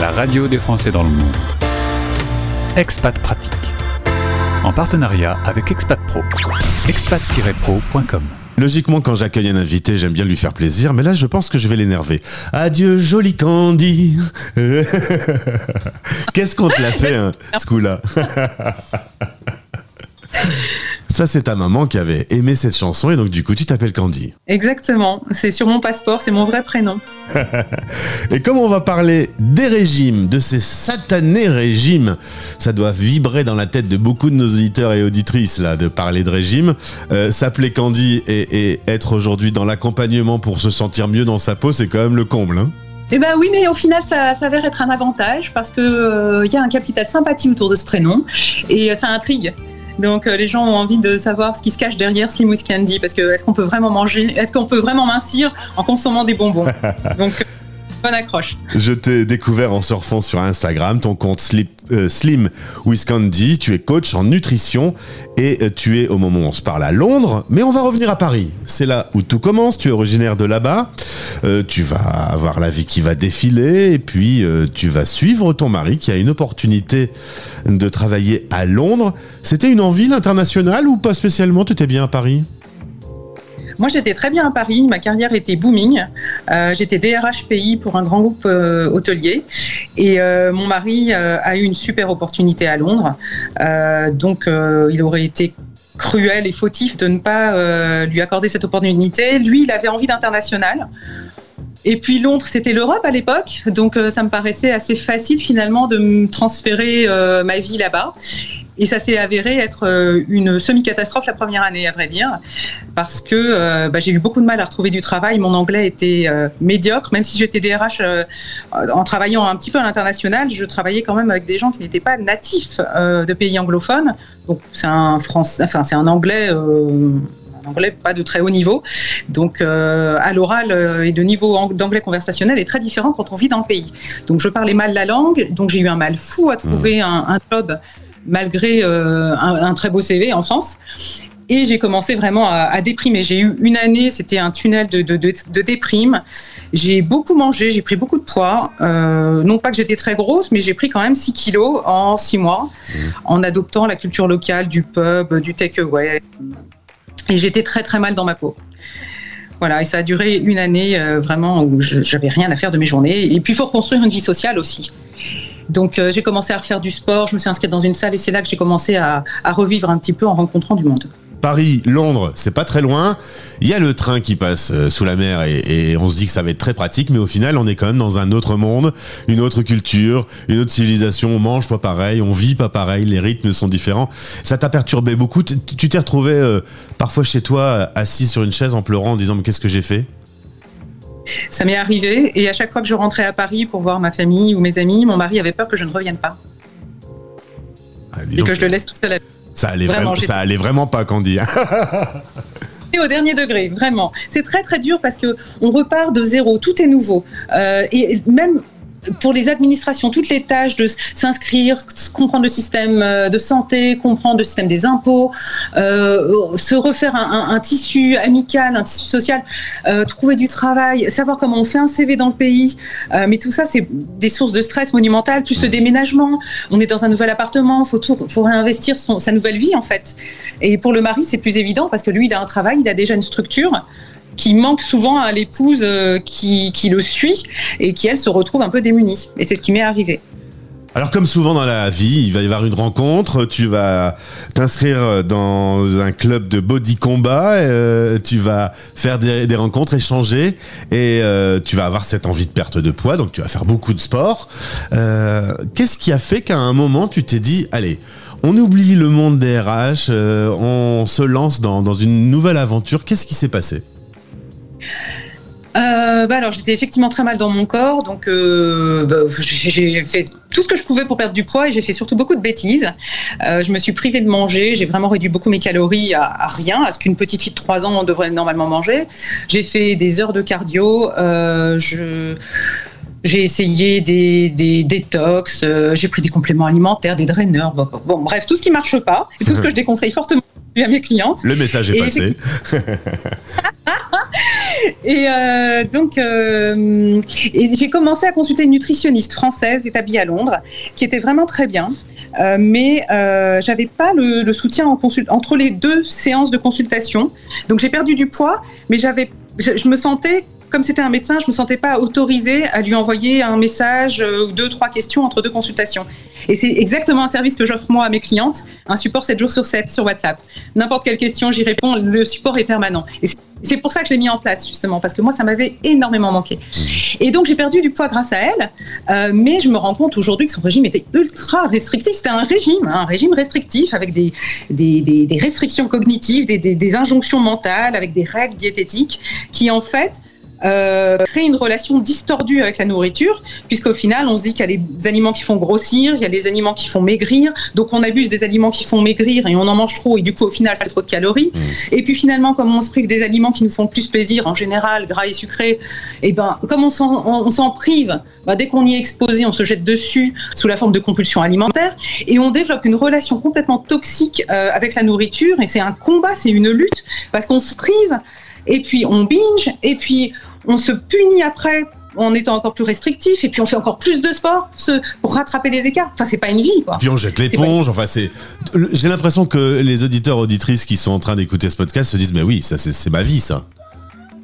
la radio des Français dans le monde. Expat Pratique. En partenariat avec Expat Pro. expat-pro.com. Logiquement, quand j'accueille un invité, j'aime bien lui faire plaisir, mais là, je pense que je vais l'énerver. Adieu, joli Candy. Qu'est-ce qu'on te l'a fait, hein, ce coup-là? Ça, c'est ta maman qui avait aimé cette chanson et donc du coup, tu t'appelles Candy. Exactement, c'est sur mon passeport, c'est mon vrai prénom. et comme on va parler des régimes, de ces satanés régimes, ça doit vibrer dans la tête de beaucoup de nos auditeurs et auditrices là de parler de régime. Euh, s'appeler Candy et, être aujourd'hui dans l'accompagnement pour se sentir mieux dans sa peau, c'est quand même le comble. Hein eh ben oui, mais au final, ça s'avère être un avantage parce que il euh, y a un capital sympathie autour de ce prénom et euh, ça intrigue. Donc euh, les gens ont envie de savoir ce qui se cache derrière Slim Candy parce que est-ce qu'on peut vraiment manger, est-ce qu'on peut vraiment mincir en consommant des bonbons? Donc bonne accroche. Je t'ai découvert en surfant sur Instagram, ton compte Slim, euh, Slim. Tu es coach en nutrition et euh, tu es au moment où on se parle à Londres, mais on va revenir à Paris. C'est là où tout commence. Tu es originaire de là-bas. Tu vas avoir la vie qui va défiler et puis tu vas suivre ton mari qui a une opportunité de travailler à Londres. C'était une envie internationale ou pas spécialement? Tu étais bien à Paris? Moi, j'étais très bien à Paris. Ma carrière était booming. Euh, j'étais DRH pour un grand groupe euh, hôtelier. Et euh, mon mari a eu une super opportunité à Londres. donc, il aurait été cruel et fautif de ne pas lui accorder cette opportunité. Lui, il avait envie d'international. Et puis Londres, c'était l'Europe à l'époque, donc ça me paraissait assez facile finalement de me transférer ma vie là-bas. Et ça s'est avéré être euh, une semi-catastrophe la première année, à vrai dire, parce que euh, bah, j'ai eu beaucoup de mal à retrouver du travail. Mon anglais était euh, médiocre, même si j'étais DRH en travaillant un petit peu à l'international, je travaillais quand même avec des gens qui n'étaient pas natifs de pays anglophones. Donc c'est un français, enfin c'est un anglais. Anglais pas de très haut niveau. Donc, à l'oral et de niveau d'anglais conversationnel est très différent quand on vit dans le pays. Donc, je parlais mal la langue, donc j'ai eu un mal fou à trouver mmh. un, un job malgré euh, un, très beau CV en France. Et j'ai commencé vraiment à, déprimer. J'ai eu une année, c'était un tunnel de, de, déprime. J'ai beaucoup mangé, j'ai pris beaucoup de poids. Euh, non pas que j'étais très grosse, mais j'ai pris quand même 6 kilos en 6 mois mmh. en adoptant la culture locale du pub, du takeaway. Et j'étais très très mal dans ma peau. Voilà, et ça a duré une année euh, vraiment où j'avais rien à faire de mes journées. Et puis il faut reconstruire une vie sociale aussi. Donc euh, j'ai commencé à refaire du sport, je me suis inscrite dans une salle et c'est là que j'ai commencé à, revivre un petit peu en rencontrant du monde. Paris, Londres, c'est pas très loin. Il y a le train qui passe euh, sous la mer et, on se dit que ça va être très pratique, mais au final, on est quand même dans un autre monde, une autre culture, une autre civilisation. On mange pas pareil, on vit pas pareil, les rythmes sont différents. Ça t'a perturbé beaucoup. Tu t'es retrouvé euh, parfois chez toi assis sur une chaise en pleurant en disant mais qu'est-ce que j'ai fait? Ça m'est arrivé et à chaque fois que je rentrais à Paris pour voir ma famille ou mes amis, mon mari avait peur que je ne revienne pas. Ah, et que je le laisse tout seul Ça allait vraiment, ça allait vraiment pas, Candy. au dernier degré, vraiment. C'est très très dur parce que on repart de zéro, tout est nouveau. Euh, et même pour les administrations, toutes les tâches de s'inscrire, comprendre le système euh, de santé, comprendre le système des impôts, euh, se refaire un, tissu amical, un tissu social, euh, trouver du travail, savoir comment on fait un CV dans le pays. mais tout ça, c'est des sources de stress monumentales, plus le déménagement. On est dans un nouvel appartement, faut faut réinvestir sa nouvelle vie en fait. Et pour le mari, c'est plus évident parce que lui, il a un travail, il a déjà une structure qui manque souvent à l'épouse euh, qui, le suit et qui, elle, se retrouve un peu démunie. Et c'est ce qui m'est arrivé. Alors comme souvent dans la vie, il va y avoir une rencontre, tu vas t'inscrire dans un club de body combat, euh, tu vas faire des, rencontres, échanger, et euh, tu vas avoir cette envie de perte de poids, donc tu vas faire beaucoup de sport. Qu'est-ce qui a fait qu'à un moment tu t'es dit, allez, on oublie le monde des RH, on se lance dans une nouvelle aventure, qu'est-ce qui s'est passé? Euh, bah alors j'étais effectivement très mal dans mon corps, donc euh, bah, j'ai fait tout ce que je pouvais pour perdre du poids et j'ai fait surtout beaucoup de bêtises. Euh, je me suis privée de manger, j'ai vraiment réduit beaucoup mes calories à, rien, à ce qu'une petite fille de 3 ans devrait normalement manger. J'ai fait des heures de cardio, je j'ai essayé des, des détox, j'ai pris des compléments alimentaires, des draineurs, bon, bref, tout ce qui marche pas et tout ce que je déconseille fortement à mes clientes. Le message est passé. Et euh, donc, euh, j'ai commencé à consulter une nutritionniste française établie à Londres, qui était vraiment très bien. Euh, mais euh, j'avais pas le, soutien entre les deux séances de consultation. Donc j'ai perdu du poids, mais j'avais, je, me sentais comme c'était un médecin, je me sentais pas autorisée à lui envoyer un message ou deux, trois questions entre deux consultations. Et c'est exactement un service que j'offre moi à mes clientes, un support 7 jours sur 7 sur WhatsApp. N'importe quelle question, j'y réponds, le support est permanent. Pour ça que je l'ai mis en place, justement, parce que moi, ça m'avait énormément manqué. Et donc, j'ai perdu du poids grâce à elle, euh, mais je me rends compte aujourd'hui que son régime était ultra restrictif. C'était un régime, hein, un régime restrictif avec des, des, des, des restrictions cognitives, des, injonctions mentales, avec des règles diététiques qui, en fait, euh, créer une relation distordue avec la nourriture, puisqu'au final, on se dit qu'il y a des aliments qui font grossir, il y a des aliments qui font maigrir, donc on abuse des aliments qui font maigrir et on en mange trop, et du coup, au final, ça fait trop de calories. Mmh. Et puis finalement, comme on se prive des aliments qui nous font plus plaisir, en général, gras et sucrés, et ben, comme on s'en prive, ben, dès qu'on y est exposé, on se jette dessus sous la forme de compulsion alimentaire, et on développe une relation complètement toxique euh, avec la nourriture, et c'est un combat, c'est une lutte, parce qu'on se prive, et puis on binge, et puis on se punit après en étant encore plus restrictif et puis on fait encore plus de sport pour, se, pour rattraper les écarts. Enfin, c'est pas une vie, quoi. Puis on jette l'éponge. Enfin, c'est. J'ai l'impression que les auditeurs auditrices qui sont en train d'écouter ce podcast se disent mais oui, ça c'est ma vie, ça.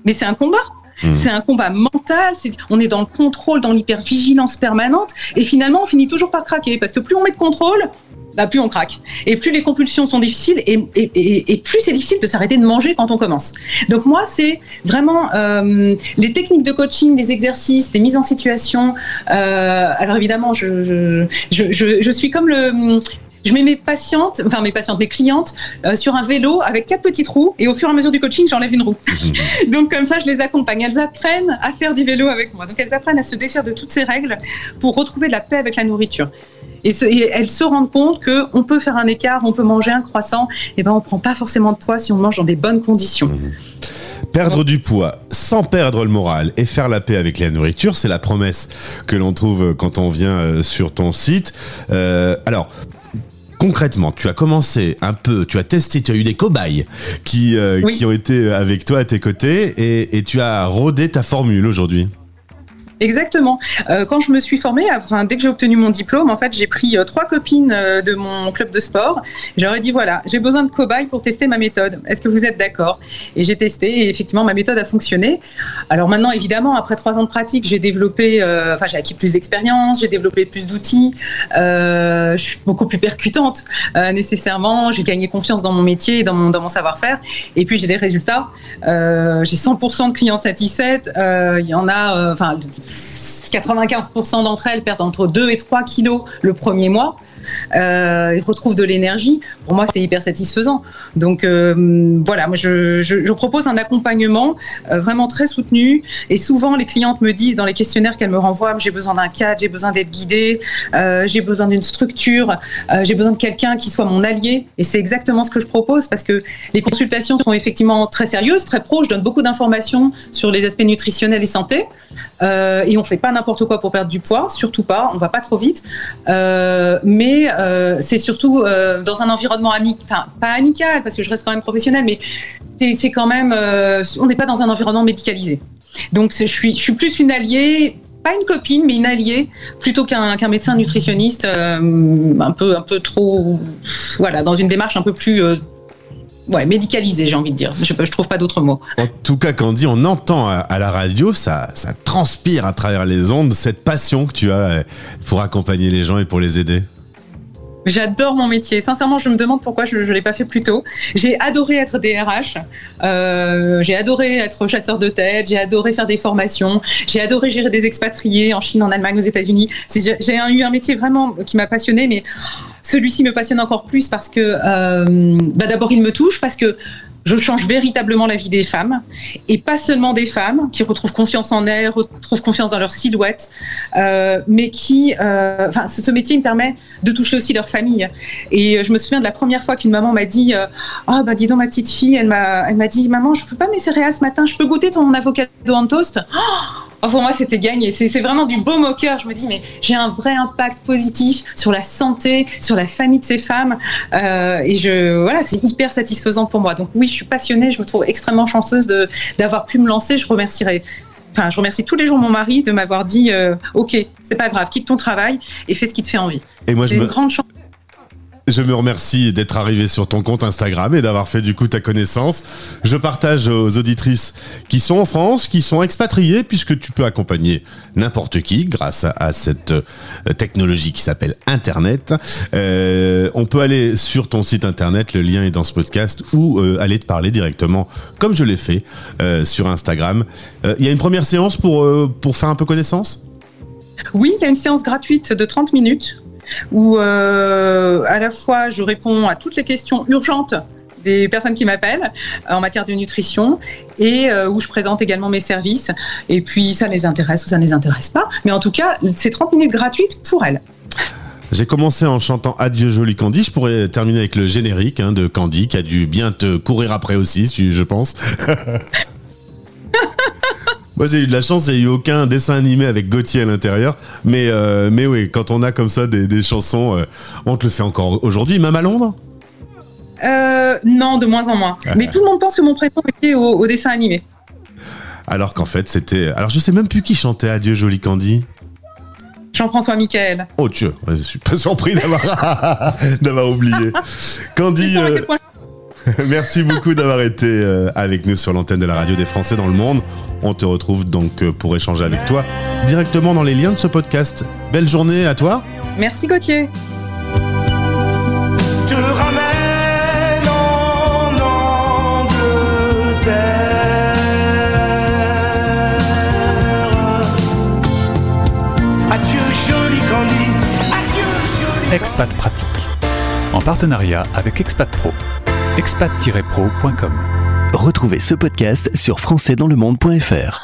Mais c'est un combat. Mmh. C'est un combat mental. Est, on est dans le contrôle, dans l'hypervigilance permanente, et finalement, on finit toujours par craquer parce que plus on met de contrôle, bah, plus on craque. Et plus les compulsions sont difficiles, et, et, et, et plus c'est difficile de s'arrêter de manger quand on commence. Donc moi, c'est vraiment euh, les techniques de coaching, les exercices, les mises en situation. Euh, alors évidemment, je, je, je, je, suis comme le je mets mes patientes, enfin mes patientes, mes clientes euh, sur un vélo avec quatre petites roues et au fur et à mesure du coaching, j'enlève une roue. Donc comme ça, je les accompagne. Elles apprennent à faire du vélo avec moi. Donc elles apprennent à se défaire de toutes ces règles pour retrouver la paix avec la nourriture. Et, se, et, elles se rendent compte qu'on peut faire un écart, on peut manger un croissant, et ben on prend pas forcément de poids si on mange dans des bonnes conditions. Mmh. Perdre du poids sans perdre le moral et faire la paix avec la nourriture, c'est la promesse que l'on trouve quand on vient euh, sur ton site. Euh, alors, concrètement, tu as commencé un peu, tu as testé, tu as eu des cobayes qui, euh, oui. qui ont été avec toi à tes côtés et, et tu as rodé ta formule aujourd'hui. Exactement. Euh, quand je me suis formée, enfin, dès que j'ai obtenu mon diplôme, en fait, j'ai pris euh, trois copines euh, de mon club de sport. J'aurais dit voilà, j'ai besoin de cobayes pour tester ma méthode. Est-ce que vous êtes d'accord? Et j'ai testé et effectivement, ma méthode a fonctionné. Alors maintenant, évidemment, après trois ans de pratique, j'ai développé, enfin, j'ai acquis plus d'expérience, j'ai développé plus d'outils. Je suis beaucoup plus percutante nécessairement. J'ai gagné confiance dans mon métier et dans mon, dans mon savoir-faire. Et puis j'ai des résultats. j'ai 100% de clients satisfaites. Il y en a, enfin 95% d'entre elles perdent entre 2 et 3 kilos le premier mois. Euh, ils de l'énergie. Pour moi, c'est hyper satisfaisant. Donc euh, voilà, moi je, propose un accompagnement euh, vraiment très soutenu. Et souvent, les clientes me disent dans les questionnaires qu'elles me renvoient, j'ai besoin d'un cadre, j'ai besoin d'être guidée, euh, j'ai besoin d'une structure, j'ai besoin de quelqu'un qui soit mon allié. Et c'est exactement ce que je propose parce que les consultations sont effectivement très sérieuses, très pro. Je donne beaucoup d'informations sur les aspects nutritionnels et santé. Et on fait pas n'importe quoi pour perdre du poids, surtout pas. On va pas trop vite, mais euh, c'est surtout euh, dans un environnement amical, enfin pas amical parce que je reste quand même professionnelle, mais c'est quand même, euh, on n'est pas dans un environnement médicalisé. Donc je suis, plus une alliée pas une copine, mais une alliée, plutôt qu'un qu médecin nutritionniste un peu, un peu trop, voilà, dans une démarche un peu plus euh, ouais, médicalisé, j'ai envie de dire. Je, je trouve pas d'autres mots. En tout cas, quand on entend à, la radio, ça, ça transpire à travers les ondes cette passion que tu as pour accompagner les gens et pour les aider. J'adore mon métier. Sincèrement, je me demande pourquoi je ne l'ai pas fait plus tôt. J'ai adoré être DRH. Euh, j'ai adoré être chasseur de tête. J'ai adoré faire des formations. J'ai adoré gérer des expatriés en Chine, en Allemagne, aux États-Unis. J'ai eu un métier vraiment qui m'a passionné, mais celui-ci me passionne encore plus parce que euh, bah d'abord il me touche parce que je change véritablement la vie des femmes et pas seulement des femmes qui retrouvent confiance en elles, retrouvent confiance dans leur silhouette, euh, mais qui, euh, enfin, ce, métier me permet de toucher aussi leur famille. Et je me souviens de la première fois qu'une maman m'a dit, euh, oh bah dis donc ma petite fille, elle m'a, elle m'a dit, maman, je peux pas mes céréales ce matin, je peux goûter ton avocado en toast? Oh Oh, pour moi, c'était gagné. C'est vraiment du beau au cœur. Je me dis, mais j'ai un vrai impact positif sur la santé, sur la famille de ces femmes. Euh, et je, voilà, c'est hyper satisfaisant pour moi. Donc oui, je suis passionnée. Je me trouve extrêmement chanceuse d'avoir pu me lancer. Je remercierai Enfin, je remercie tous les jours mon mari de m'avoir dit euh, Ok, c'est pas grave, quitte ton travail et fais ce qui te fait envie. Et moi, j'ai une grande chance je me remercie d'être arrivé sur ton compte Instagram et d'avoir fait du coup ta connaissance. Je partage aux auditrices qui sont en France, qui sont expatriées, puisque tu peux accompagner n'importe qui grâce à, cette euh, technologie qui s'appelle Internet. Euh, on peut aller sur ton site Internet, le lien est dans ce podcast, ou euh, aller te parler directement, comme je l'ai fait sur Instagram. Il y a une première séance pour, pour faire un peu connaissance? Oui, il y a une séance gratuite de 30 minutes où euh, à la fois je réponds à toutes les questions urgentes des personnes qui m'appellent en matière de nutrition et euh, où je présente également mes services. Et puis ça les intéresse ou ça ne les intéresse pas. Mais en tout cas, c'est 30 minutes gratuites pour elles. J'ai commencé en chantant Adieu Jolie Candy. Je pourrais terminer avec le générique hein, de Candy qui a dû bien te courir après aussi, je pense. Moi, j'ai eu de la chance, il n'y a eu aucun dessin animé avec Gauthier à l'intérieur. Mais, euh, mais oui, quand on a comme ça des, chansons, euh, on te le fait encore aujourd'hui, même à Londres? Euh, Non, de moins en moins. Ah. Mais tout le monde pense que mon prénom était au, dessin animé. Alors qu'en fait, c'était. Alors, je sais même plus qui chantait Adieu, Jolie Candy. Jean-François Michael. Oh Dieu, je suis pas surpris d'avoir d'avoir oublié. Candy. Merci beaucoup d'avoir été euh, avec nous sur l'antenne de la radio des Français dans le monde. On te retrouve donc euh, pour échanger avec toi directement dans les liens de ce podcast. Belle journée à toi. Merci Gauthier. Expat Pratique, en partenariat avec Expat Pro expat-pro.com. Retrouvez ce podcast sur françaisdanslemonde.fr.